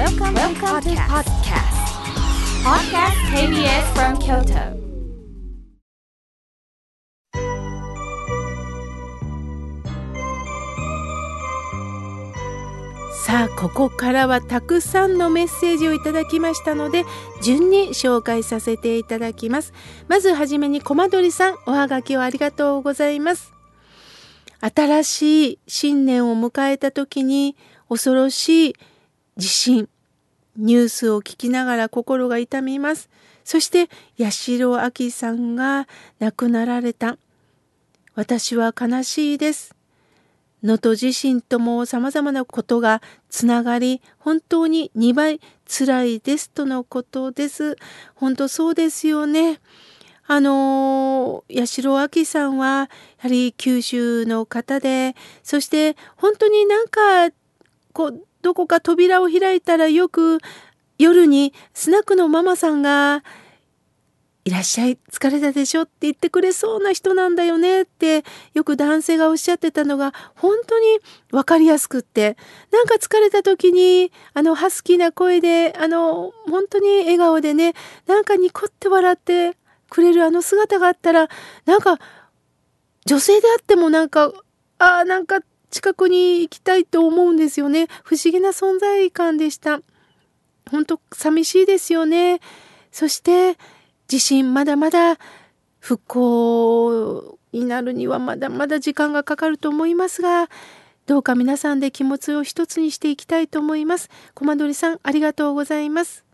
Welcome, Welcome to podcast. Podcast KBS from Kyoto. さあここからはたくさんのメッセージをいただきましたので順に紹介させていただきますまずはじめにコマドリさんおはがきをありがとうございます新しい新年を迎えた時に恐ろしい地震ニュースを聞きながら心が痛みますそして八代亜紀さんが亡くなられた私は悲しいです能登地震とも様々なことがつながり、本当に2倍辛いですとのことです。本当そうですよね。あの八代亜紀さんは、やはり九州の方で、そして本当になんか、こう、どこか扉を開いたらよく夜にスナックのママさんがいらっしゃい、疲れたでしょって言ってくれそうな人なんだよねってよく男性がおっしゃってたのが本当に分かりやすくって、なんか疲れた時にあのハスキーな声で、あの本当に笑顔でね、なんかニコって笑ってくれるあの姿があったら、なんか女性であってもなんか、ああ、なんか近くに行きたいと思うんですよね。不思議な存在感でした。本当寂しいですよね。そして地震まだまだ復興になるにはまだまだ時間がかかると思いますがどうか皆さんで気持ちを一つにしていきたいと思います。コマドリさんありがとうございます。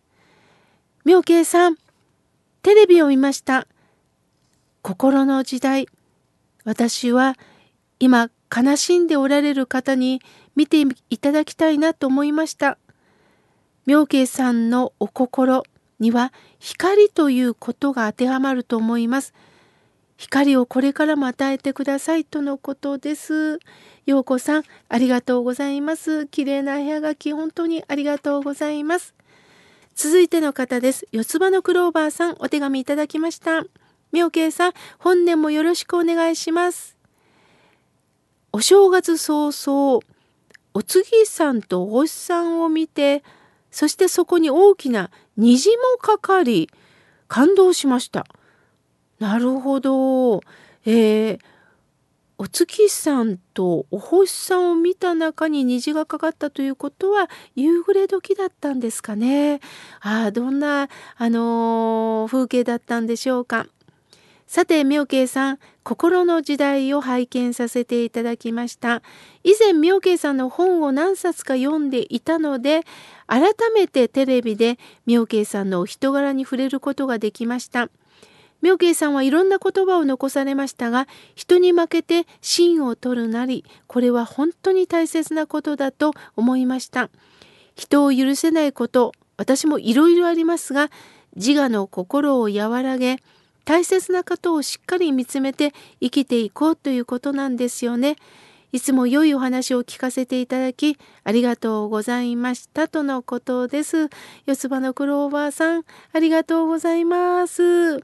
妙慶さんテレビを見ました。心の時代私は今悲しんでおられる方に見ていただきたいなと思いました。妙慶さんのお心には光ということが当てはまると思います。光をこれからも与えてくださいとのことです。ようこさん、ありがとうございます。綺麗な部屋がき、本当にありがとうございます。続いての方です。四つ葉のクローバーさん、お手紙いただきました。妙慶さん、本年もよろしくお願いします。お正月早々、お次さんとお星さんを見て、そしてそこに大きな虹もかかり感動しました。なるほど。えー、お月さんとお星さんを見た中に虹がかかったということは夕暮れ時だったんですかね。ああどんなあのー、風景だったんでしょうか。さて妙慶さん心の時代を拝見させていただきました。以前妙慶さんの本を何冊か読んでいたので改めてテレビで妙慶さんのお人柄に触れることができました。妙慶さんはいろんな言葉を残されましたが人に負けて芯を取るなりこれは本当に大切なことだと思いました。人を許せないこと私もいろいろありますが自我の心を和らげ大切なことをしっかり見つめて生きていこうということなんですよね。いつも良いお話を聞かせていただきありがとうございましたとのことです。四つ葉のクローバーさんありがとうございます。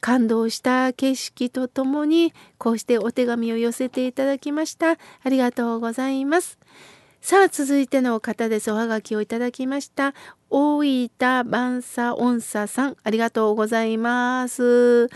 感動した景色とともにこうしてお手紙を寄せていただきました。ありがとうございます。さあ続いての方です。おはがきをいただきました。大分万佐音佐さん、ありがとうございます。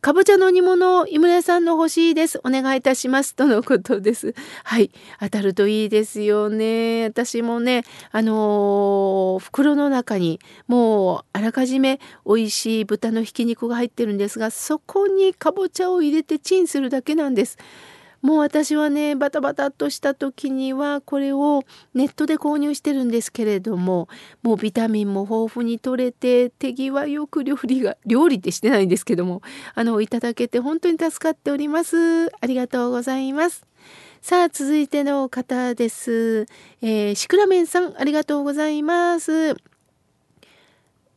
かぼちゃの煮物、井村さんの欲しいです。お願いいたします。とのことです。はい。当たるといいですよね。私もね、あのー、袋の中にもうあらかじめ美味しい豚のひき肉が入ってるんですが、そこにかぼちゃを入れてチンするだけなんです。もう私はねバタバタっとした時にはこれをネットで購入してるんですけれどももうビタミンも豊富に取れて手際よく料理が料理ってしてないんですけどもあのいただけて本当に助かっております。ありがとうございます。さあ続いての方です、えー、シクラメンさんありがとうございます。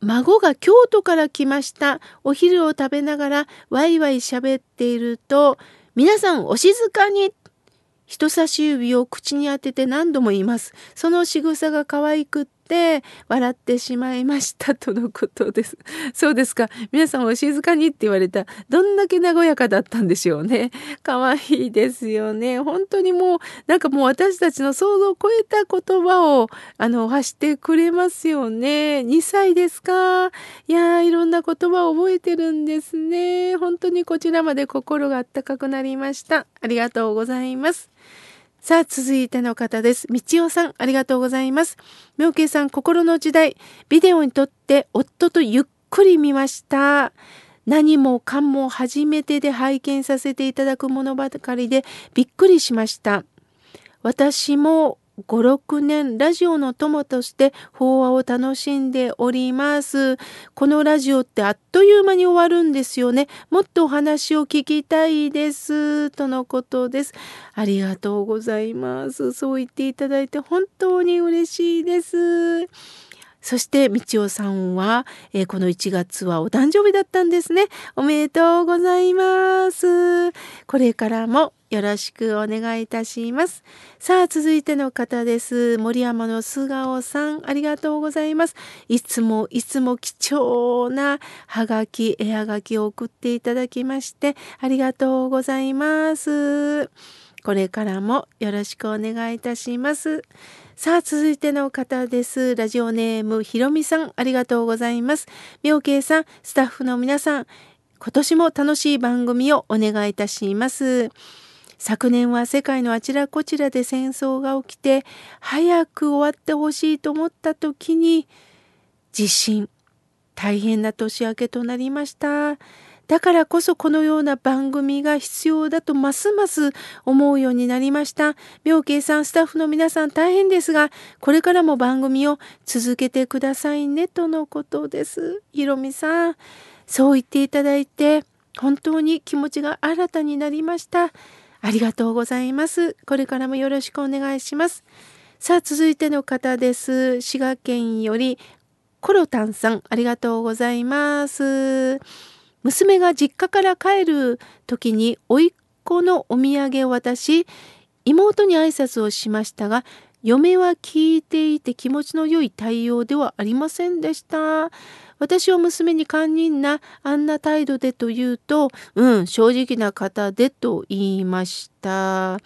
孫が京都から来ました。お昼を食べながらワイワイ喋っていると皆さんお静かに人差し指を口に当てて何度も言います。その仕草が可愛くってって笑ってしまいましたとのことです。そうですか。皆さんお静かにって言われた。どんだけ和やかだったんでしょうね。可愛いですよね。本当にもう、なんかもう私たちの想像を超えた言葉を、あの、発してくれますよね。2歳ですか。いやー、いろんな言葉を覚えてるんですね。本当にこちらまで心があったかくなりました。ありがとうございます。さあ、続いての方です。みちおさん、ありがとうございます。妙慶さん、心の時代、ビデオに撮って夫とゆっくり見ました。何もかも初めてで拝見させていただくものばかりでびっくりしました。私も5、6年ラジオの友として法話を楽しんでおります。このラジオってあっという間に終わるんですよね。もっとお話を聞きたいです。とのことです。ありがとうございます。そう言っていただいて本当に嬉しいです。そして、みちおさんは、えー、この1月はお誕生日だったんですね。おめでとうございます。これからもよろしくお願いいたします。さあ、続いての方です。森山の素顔さん、ありがとうございます。いつもいつも貴重なはがき、絵はがきを送っていただきまして、ありがとうございます。これからもよろしくお願いいたします。さあ、続いての方です。ラジオネームひろみさん、ありがとうございます。妙慶さん、スタッフの皆さん、今年も楽しい番組をお願いいたします。昨年は世界のあちらこちらで戦争が起きて、早く終わってほしいと思った時に、地震、大変な年明けとなりました。だからこそこのような番組が必要だとますます思うようになりました。妙慶さん、スタッフの皆さん大変ですが、これからも番組を続けてくださいねとのことです。ひろみさん、そう言っていただいて、本当に気持ちが新たになりました。ありがとうございます。これからもよろしくお願いします。さあ、続いての方です。滋賀県よりコロタンさん、ありがとうございます。娘が実家から帰る時に甥っ子のお土産を渡し妹に挨拶をしましたが嫁は聞いていて気持ちの良い対応ではありませんでした。私は娘に堪忍なあんな態度でと言うと、うん、正直な方でと言いました。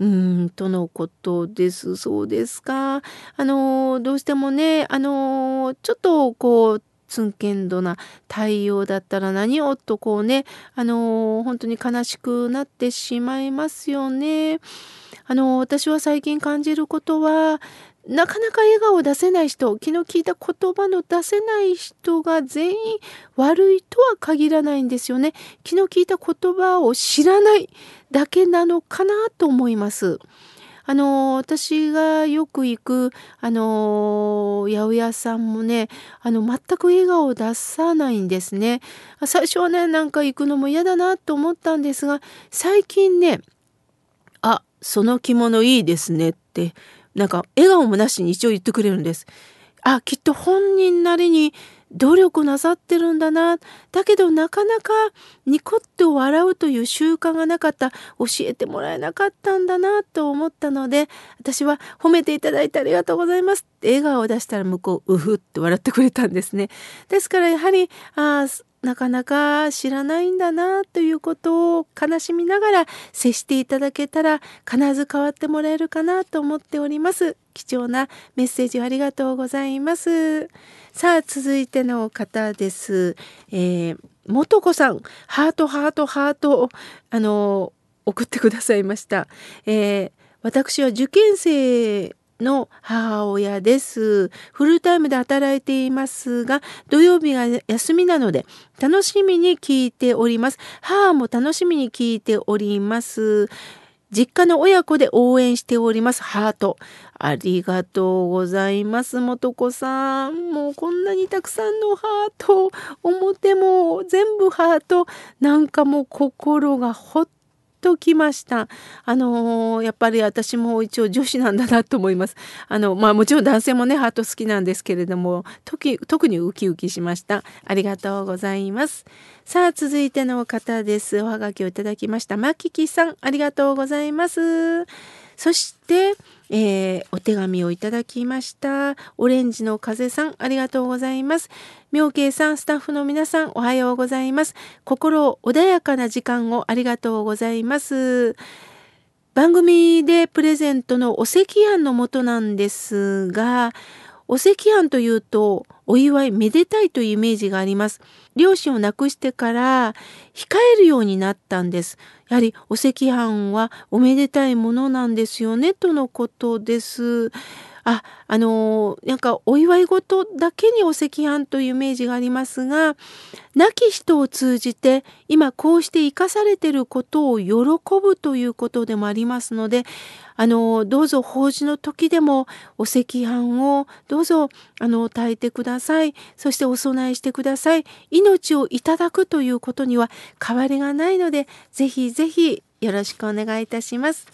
うん、とのことです。そうですか。あの、どうしてもね、あの、ちょっとこう、ツンケンドな対応だったら何をとこうね、あのー、本当に悲しくなってしまいますよね。あのー、私は最近感じることは、なかなか笑顔を出せない人、昨日聞いた言葉の出せない人が全員悪いとは限らないんですよね。昨日聞いた言葉を知らないだけなのかなと思います。あの私がよく行くあの八百屋さんもねあの全く笑顔を出さないんですね。最初はねなんか行くのも嫌だなと思ったんですが最近ね「あその着物いいですね」ってなんか笑顔もなしに一応言ってくれるんです。あきっと本人なりに努力なさってるんだな。だけどなかなかニコッと笑うという習慣がなかった。教えてもらえなかったんだなと思ったので、私は褒めていただいてありがとうございますって笑顔を出したら向こう、うふって笑ってくれたんですね。ですからやはり、あなかなか知らないんだなということを悲しみながら接していただけたら必ず変わってもらえるかなと思っております。貴重なメッセージありがとうございます。さあ続いての方です。えー、元子さんハートハートハートあの送ってくださいました。えー、私は受験生の母親です。フルタイムで働いていますが、土曜日が休みなので、楽しみに聞いております。母も楽しみに聞いております。実家の親子で応援しております。ハート。ありがとうございます。もとこさん。もうこんなにたくさんのハート。表も全部ハート。なんかもう心がほっときました。あのー、やっぱり私も一応女子なんだなと思います。あの、まあもちろん男性もね、ハート好きなんですけれども、時特にウキウキしました。ありがとうございます。さあ、続いての方です。おはがきをいただきました。まききさん、ありがとうございます。そして、えー、お手紙をいただきました。オレンジの風さん、ありがとうございます。妙慶さん、スタッフの皆さん、おはようございます。心穏やかな時間をありがとうございます。番組でプレゼントのお赤飯のもとなんですが、お赤飯というとお祝いめでたいというイメージがあります。両親を亡くしてから控えるようになったんです。やはりお赤飯はおめでたいものなんですよねとのことです。あ、あのなんかお祝い事だけにお赤飯というイメージがありますが、亡き人を通じて今こうして生かされてることを喜ぶということでもありますので、あのどうぞ法事の時でもお赤飯をどうぞあの炊いてください。そしてお供えしてください。命をいただくということには変わりがないので、ぜひぜひよろしくお願いいたします。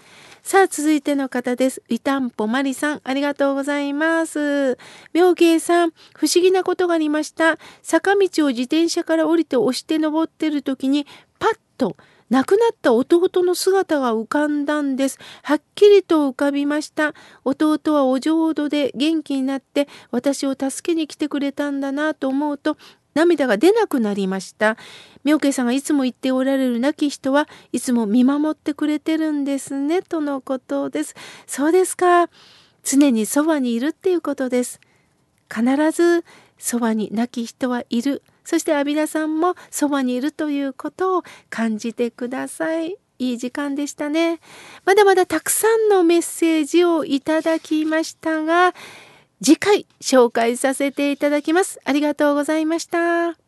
さあ、続いての方です。いたんぽまりさん、ありがとうございます。妙慶さん、不思議なことがありました。坂道を自転車から降りて押して登ってる時に、パッと亡くなった弟の姿が浮かんだんです。はっきりと浮かびました。弟はお浄土で元気になって私を助けに来てくれたんだなと思うと涙が出なくなりました。妙慶さんがいつも言っておられる亡き人はいつも見守ってくれてるんですねとのことです。そうですか。常にそばにいるっていうことです。必ずそばに亡き人はいる。そして阿弥陀さんもそばにいるということを感じてください。いい時間でしたね。まだまだたくさんのメッセージをいただきましたが、次回紹介させていただきます。ありがとうございました。